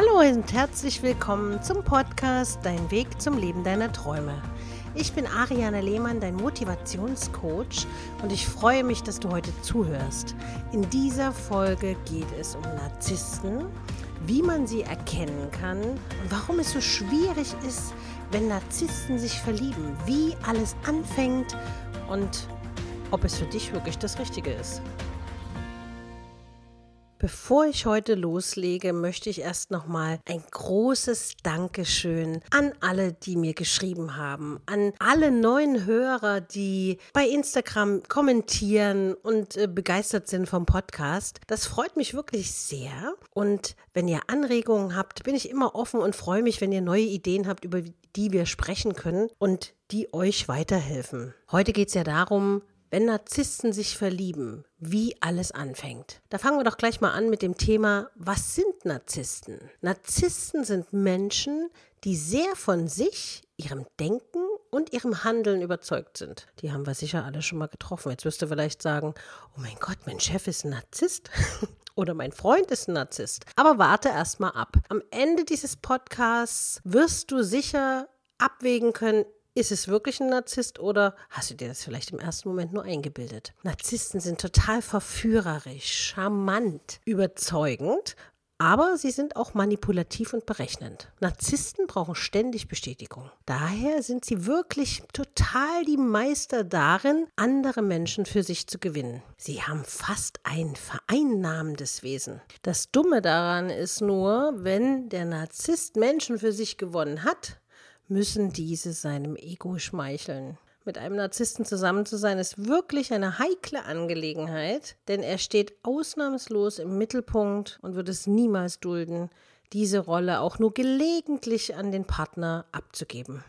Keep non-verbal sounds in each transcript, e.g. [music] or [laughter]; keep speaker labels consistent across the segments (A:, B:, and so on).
A: Hallo und herzlich willkommen zum Podcast Dein Weg zum Leben deiner Träume. Ich bin Ariane Lehmann, dein Motivationscoach und ich freue mich, dass du heute zuhörst. In dieser Folge geht es um Narzissten, wie man sie erkennen kann und warum es so schwierig ist, wenn Narzissten sich verlieben, wie alles anfängt und ob es für dich wirklich das Richtige ist. Bevor ich heute loslege, möchte ich erst nochmal ein großes Dankeschön an alle, die mir geschrieben haben, an alle neuen Hörer, die bei Instagram kommentieren und äh, begeistert sind vom Podcast. Das freut mich wirklich sehr. Und wenn ihr Anregungen habt, bin ich immer offen und freue mich, wenn ihr neue Ideen habt, über die wir sprechen können und die euch weiterhelfen. Heute geht es ja darum, wenn Narzissten sich verlieben, wie alles anfängt. Da fangen wir doch gleich mal an mit dem Thema, was sind Narzissten? Narzissten sind Menschen, die sehr von sich, ihrem Denken und ihrem Handeln überzeugt sind. Die haben wir sicher alle schon mal getroffen. Jetzt wirst du vielleicht sagen, oh mein Gott, mein Chef ist ein Narzisst. [laughs] Oder mein Freund ist ein Narzisst. Aber warte erst mal ab. Am Ende dieses Podcasts wirst du sicher abwägen können, ist es wirklich ein Narzisst oder hast du dir das vielleicht im ersten Moment nur eingebildet? Narzissten sind total verführerisch, charmant, überzeugend, aber sie sind auch manipulativ und berechnend. Narzissten brauchen ständig Bestätigung. Daher sind sie wirklich total die Meister darin, andere Menschen für sich zu gewinnen. Sie haben fast ein vereinnahmendes Wesen. Das Dumme daran ist nur, wenn der Narzisst Menschen für sich gewonnen hat, müssen diese seinem Ego schmeicheln. Mit einem Narzissten zusammen zu sein, ist wirklich eine heikle Angelegenheit, denn er steht ausnahmslos im Mittelpunkt und wird es niemals dulden, diese Rolle auch nur gelegentlich an den Partner abzugeben.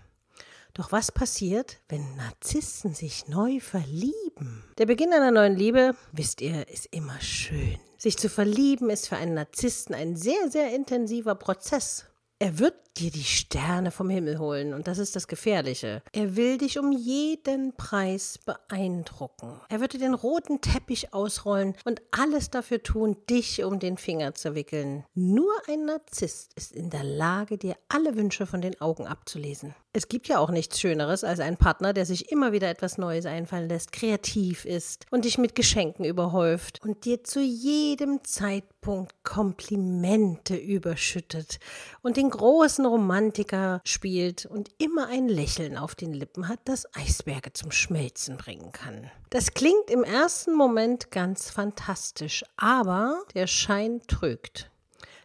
A: Doch was passiert, wenn Narzissten sich neu verlieben? Der Beginn einer neuen Liebe, wisst ihr, ist immer schön. Sich zu verlieben ist für einen Narzissten ein sehr, sehr intensiver Prozess. Er wird dir die Sterne vom Himmel holen und das ist das Gefährliche. Er will dich um jeden Preis beeindrucken. Er wird dir den roten Teppich ausrollen und alles dafür tun, dich um den Finger zu wickeln. Nur ein Narzisst ist in der Lage, dir alle Wünsche von den Augen abzulesen. Es gibt ja auch nichts Schöneres als ein Partner, der sich immer wieder etwas Neues einfallen lässt, kreativ ist und dich mit Geschenken überhäuft und dir zu jedem Zeitpunkt Komplimente überschüttet und den großen Romantiker spielt und immer ein Lächeln auf den Lippen hat, das Eisberge zum Schmelzen bringen kann. Das klingt im ersten Moment ganz fantastisch, aber der Schein trügt.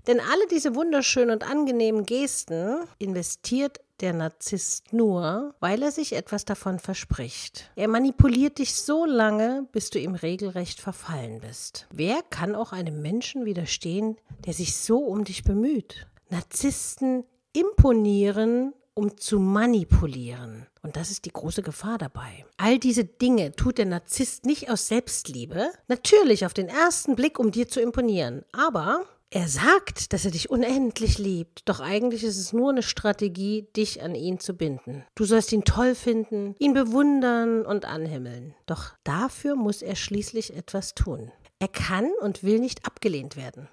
A: Denn alle diese wunderschönen und angenehmen Gesten investiert der Narzisst nur, weil er sich etwas davon verspricht. Er manipuliert dich so lange, bis du ihm regelrecht verfallen bist. Wer kann auch einem Menschen widerstehen, der sich so um dich bemüht? Narzissten imponieren, um zu manipulieren. Und das ist die große Gefahr dabei. All diese Dinge tut der Narzisst nicht aus Selbstliebe, natürlich auf den ersten Blick, um dir zu imponieren, aber er sagt, dass er dich unendlich liebt, doch eigentlich ist es nur eine Strategie, dich an ihn zu binden. Du sollst ihn toll finden, ihn bewundern und anhimmeln. Doch dafür muss er schließlich etwas tun. Er kann und will nicht abgelehnt werden.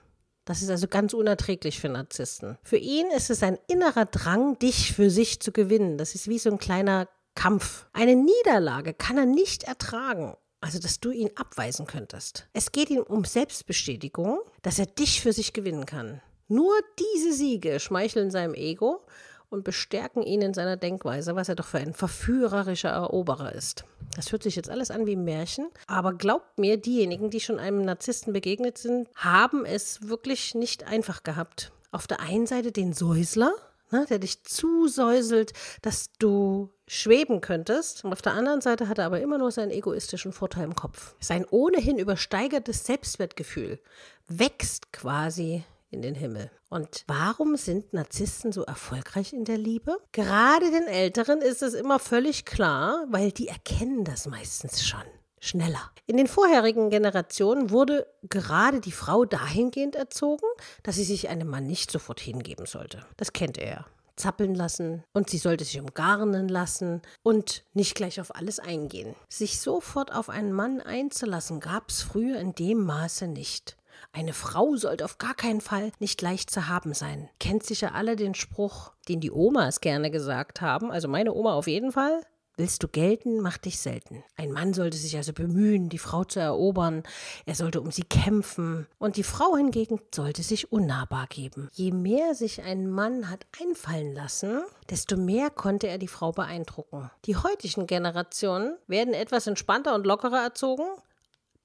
A: Das ist also ganz unerträglich für Narzissten. Für ihn ist es ein innerer Drang, dich für sich zu gewinnen. Das ist wie so ein kleiner Kampf. Eine Niederlage kann er nicht ertragen also dass du ihn abweisen könntest. Es geht ihm um Selbstbestätigung, dass er dich für sich gewinnen kann. Nur diese Siege schmeicheln seinem Ego und bestärken ihn in seiner Denkweise, was er doch für ein verführerischer Eroberer ist. Das hört sich jetzt alles an wie ein Märchen, aber glaubt mir, diejenigen, die schon einem Narzissten begegnet sind, haben es wirklich nicht einfach gehabt. Auf der einen Seite den Säusler, ne, der dich zusäuselt, dass du schweben könntest. Und auf der anderen Seite hat er aber immer nur seinen egoistischen Vorteil im Kopf. Sein ohnehin übersteigertes Selbstwertgefühl wächst quasi in den Himmel. Und warum sind Narzissten so erfolgreich in der Liebe? Gerade den Älteren ist es immer völlig klar, weil die erkennen das meistens schon schneller. In den vorherigen Generationen wurde gerade die Frau dahingehend erzogen, dass sie sich einem Mann nicht sofort hingeben sollte. Das kennt er zappeln lassen und sie sollte sich umgarnen lassen und nicht gleich auf alles eingehen. Sich sofort auf einen Mann einzulassen, gab es früher in dem Maße nicht. Eine Frau sollte auf gar keinen Fall nicht leicht zu haben sein. Kennt sicher alle den Spruch, den die Omas gerne gesagt haben, also meine Oma auf jeden Fall. Willst du gelten, mach dich selten. Ein Mann sollte sich also bemühen, die Frau zu erobern, er sollte um sie kämpfen, und die Frau hingegen sollte sich unnahbar geben. Je mehr sich ein Mann hat einfallen lassen, desto mehr konnte er die Frau beeindrucken. Die heutigen Generationen werden etwas entspannter und lockerer erzogen,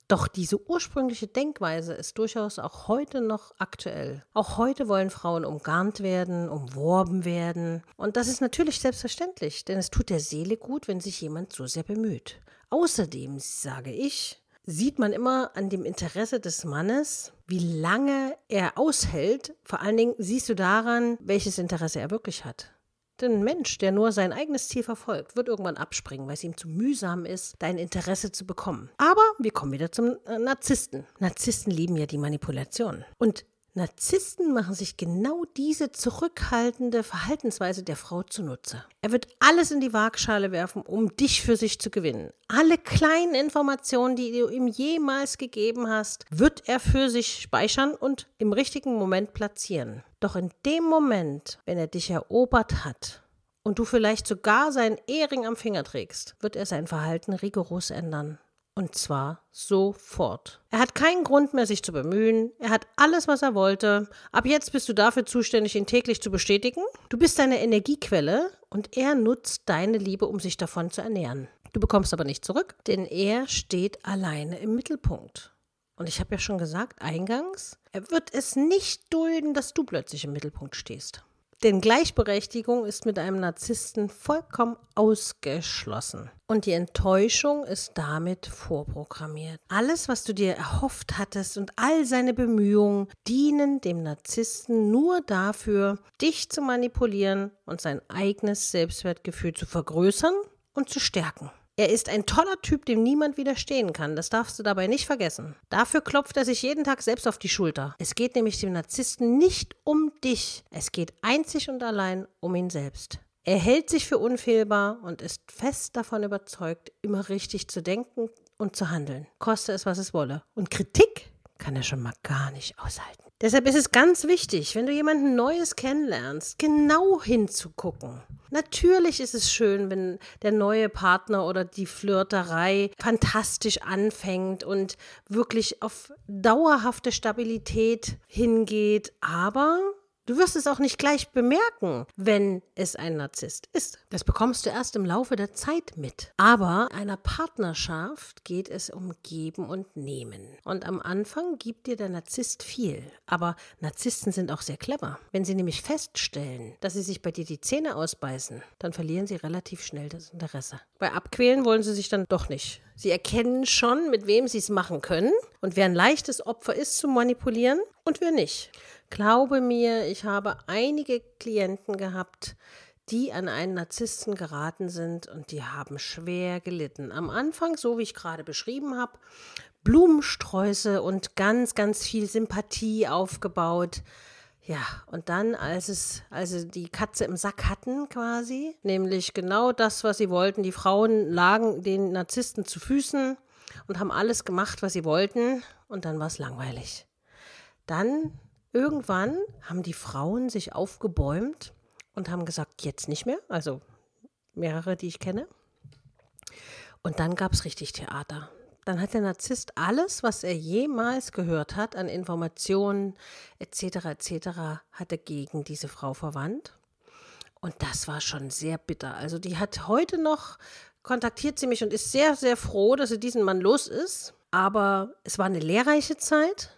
A: doch diese ursprüngliche Denkweise ist durchaus auch heute noch aktuell. Auch heute wollen Frauen umgarnt werden, umworben werden. Und das ist natürlich selbstverständlich, denn es tut der Seele gut, wenn sich jemand so sehr bemüht. Außerdem, sage ich, sieht man immer an dem Interesse des Mannes, wie lange er aushält. Vor allen Dingen siehst du daran, welches Interesse er wirklich hat. Denn ein Mensch, der nur sein eigenes Ziel verfolgt, wird irgendwann abspringen, weil es ihm zu mühsam ist, dein Interesse zu bekommen. Aber wir kommen wieder zum äh, Narzissten. Narzissten lieben ja die Manipulation. Und Narzissten machen sich genau diese zurückhaltende Verhaltensweise der Frau zunutze. Er wird alles in die Waagschale werfen, um dich für sich zu gewinnen. Alle kleinen Informationen, die du ihm jemals gegeben hast, wird er für sich speichern und im richtigen Moment platzieren. Doch in dem Moment, wenn er dich erobert hat, und du vielleicht sogar seinen Ehering am Finger trägst, wird er sein Verhalten rigoros ändern. Und zwar sofort. Er hat keinen Grund mehr, sich zu bemühen. Er hat alles, was er wollte. Ab jetzt bist du dafür zuständig, ihn täglich zu bestätigen. Du bist deine Energiequelle und er nutzt deine Liebe, um sich davon zu ernähren. Du bekommst aber nicht zurück, denn er steht alleine im Mittelpunkt. Und ich habe ja schon gesagt, eingangs, er wird es nicht dulden, dass du plötzlich im Mittelpunkt stehst. Denn Gleichberechtigung ist mit einem Narzissten vollkommen ausgeschlossen. Und die Enttäuschung ist damit vorprogrammiert. Alles, was du dir erhofft hattest und all seine Bemühungen dienen dem Narzissten nur dafür, dich zu manipulieren und sein eigenes Selbstwertgefühl zu vergrößern und zu stärken. Er ist ein toller Typ, dem niemand widerstehen kann. Das darfst du dabei nicht vergessen. Dafür klopft er sich jeden Tag selbst auf die Schulter. Es geht nämlich dem Narzissten nicht um dich. Es geht einzig und allein um ihn selbst. Er hält sich für unfehlbar und ist fest davon überzeugt, immer richtig zu denken und zu handeln. Koste es, was es wolle. Und Kritik kann er schon mal gar nicht aushalten. Deshalb ist es ganz wichtig, wenn du jemanden Neues kennenlernst, genau hinzugucken. Natürlich ist es schön, wenn der neue Partner oder die Flirterei fantastisch anfängt und wirklich auf dauerhafte Stabilität hingeht, aber Du wirst es auch nicht gleich bemerken, wenn es ein Narzisst ist. Das bekommst du erst im Laufe der Zeit mit. Aber einer Partnerschaft geht es um Geben und Nehmen. Und am Anfang gibt dir der Narzisst viel. Aber Narzissten sind auch sehr clever. Wenn sie nämlich feststellen, dass sie sich bei dir die Zähne ausbeißen, dann verlieren sie relativ schnell das Interesse. Bei Abquälen wollen sie sich dann doch nicht. Sie erkennen schon, mit wem sie es machen können und wer ein leichtes Opfer ist zu manipulieren und wer nicht. Glaube mir, ich habe einige Klienten gehabt, die an einen Narzissten geraten sind und die haben schwer gelitten. Am Anfang, so wie ich gerade beschrieben habe, Blumensträuße und ganz, ganz viel Sympathie aufgebaut. Ja, und dann, als es, als sie die Katze im Sack hatten, quasi, nämlich genau das, was sie wollten, die Frauen lagen den Narzissten zu Füßen und haben alles gemacht, was sie wollten, und dann war es langweilig. Dann Irgendwann haben die Frauen sich aufgebäumt und haben gesagt, jetzt nicht mehr, also mehrere, die ich kenne. Und dann gab es richtig Theater. Dann hat der Narzisst alles, was er jemals gehört hat an Informationen etc. etc. hat er gegen diese Frau verwandt. Und das war schon sehr bitter. Also die hat heute noch kontaktiert sie mich und ist sehr, sehr froh, dass sie diesen Mann los ist. Aber es war eine lehrreiche Zeit.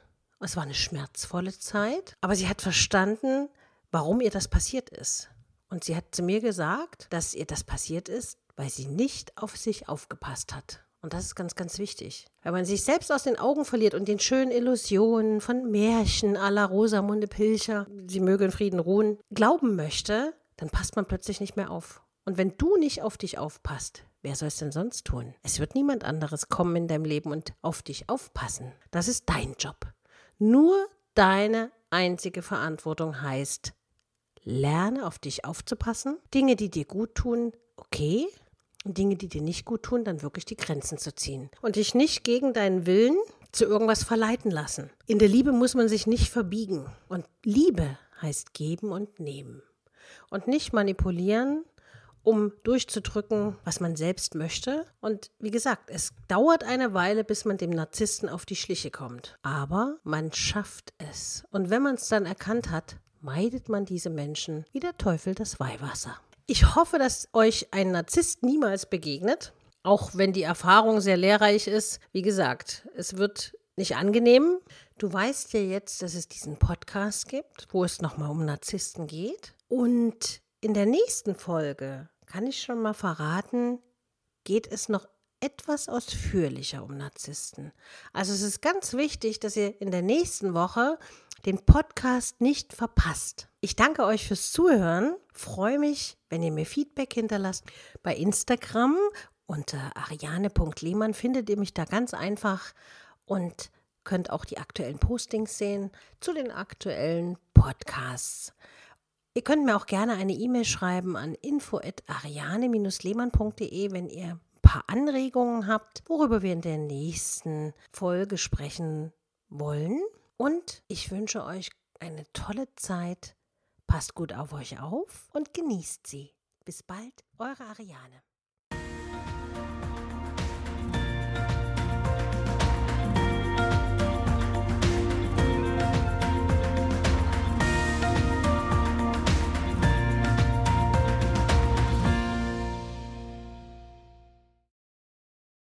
A: Es war eine schmerzvolle Zeit, aber sie hat verstanden, warum ihr das passiert ist. Und sie hat zu mir gesagt, dass ihr das passiert ist, weil sie nicht auf sich aufgepasst hat. Und das ist ganz, ganz wichtig. Wenn man sich selbst aus den Augen verliert und den schönen Illusionen von Märchen la Rosamunde Pilcher, sie möge in Frieden ruhen, glauben möchte, dann passt man plötzlich nicht mehr auf. Und wenn du nicht auf dich aufpasst, wer soll es denn sonst tun? Es wird niemand anderes kommen in deinem Leben und auf dich aufpassen. Das ist dein Job. Nur deine einzige Verantwortung heißt, lerne auf dich aufzupassen, Dinge, die dir gut tun, okay, und Dinge, die dir nicht gut tun, dann wirklich die Grenzen zu ziehen. Und dich nicht gegen deinen Willen zu irgendwas verleiten lassen. In der Liebe muss man sich nicht verbiegen. Und Liebe heißt geben und nehmen. Und nicht manipulieren, um durchzudrücken, was man selbst möchte. Und wie gesagt, es dauert eine Weile, bis man dem Narzissten auf die Schliche kommt. Aber man schafft es. Und wenn man es dann erkannt hat, meidet man diese Menschen wie der Teufel das Weihwasser. Ich hoffe, dass euch ein Narzisst niemals begegnet, auch wenn die Erfahrung sehr lehrreich ist. Wie gesagt, es wird nicht angenehm. Du weißt ja jetzt, dass es diesen Podcast gibt, wo es nochmal um Narzissten geht. Und in der nächsten Folge, kann ich schon mal verraten, geht es noch etwas ausführlicher um Narzissten. Also es ist ganz wichtig, dass ihr in der nächsten Woche den Podcast nicht verpasst. Ich danke euch fürs Zuhören, freue mich, wenn ihr mir Feedback hinterlasst. Bei Instagram unter ariane.lehmann findet ihr mich da ganz einfach und könnt auch die aktuellen Postings sehen zu den aktuellen Podcasts. Ihr könnt mir auch gerne eine E-Mail schreiben an info@ariane-lehmann.de, wenn ihr ein paar Anregungen habt, worüber wir in der nächsten Folge sprechen wollen. Und ich wünsche euch eine tolle Zeit. Passt gut auf euch auf und genießt sie. Bis bald, eure Ariane.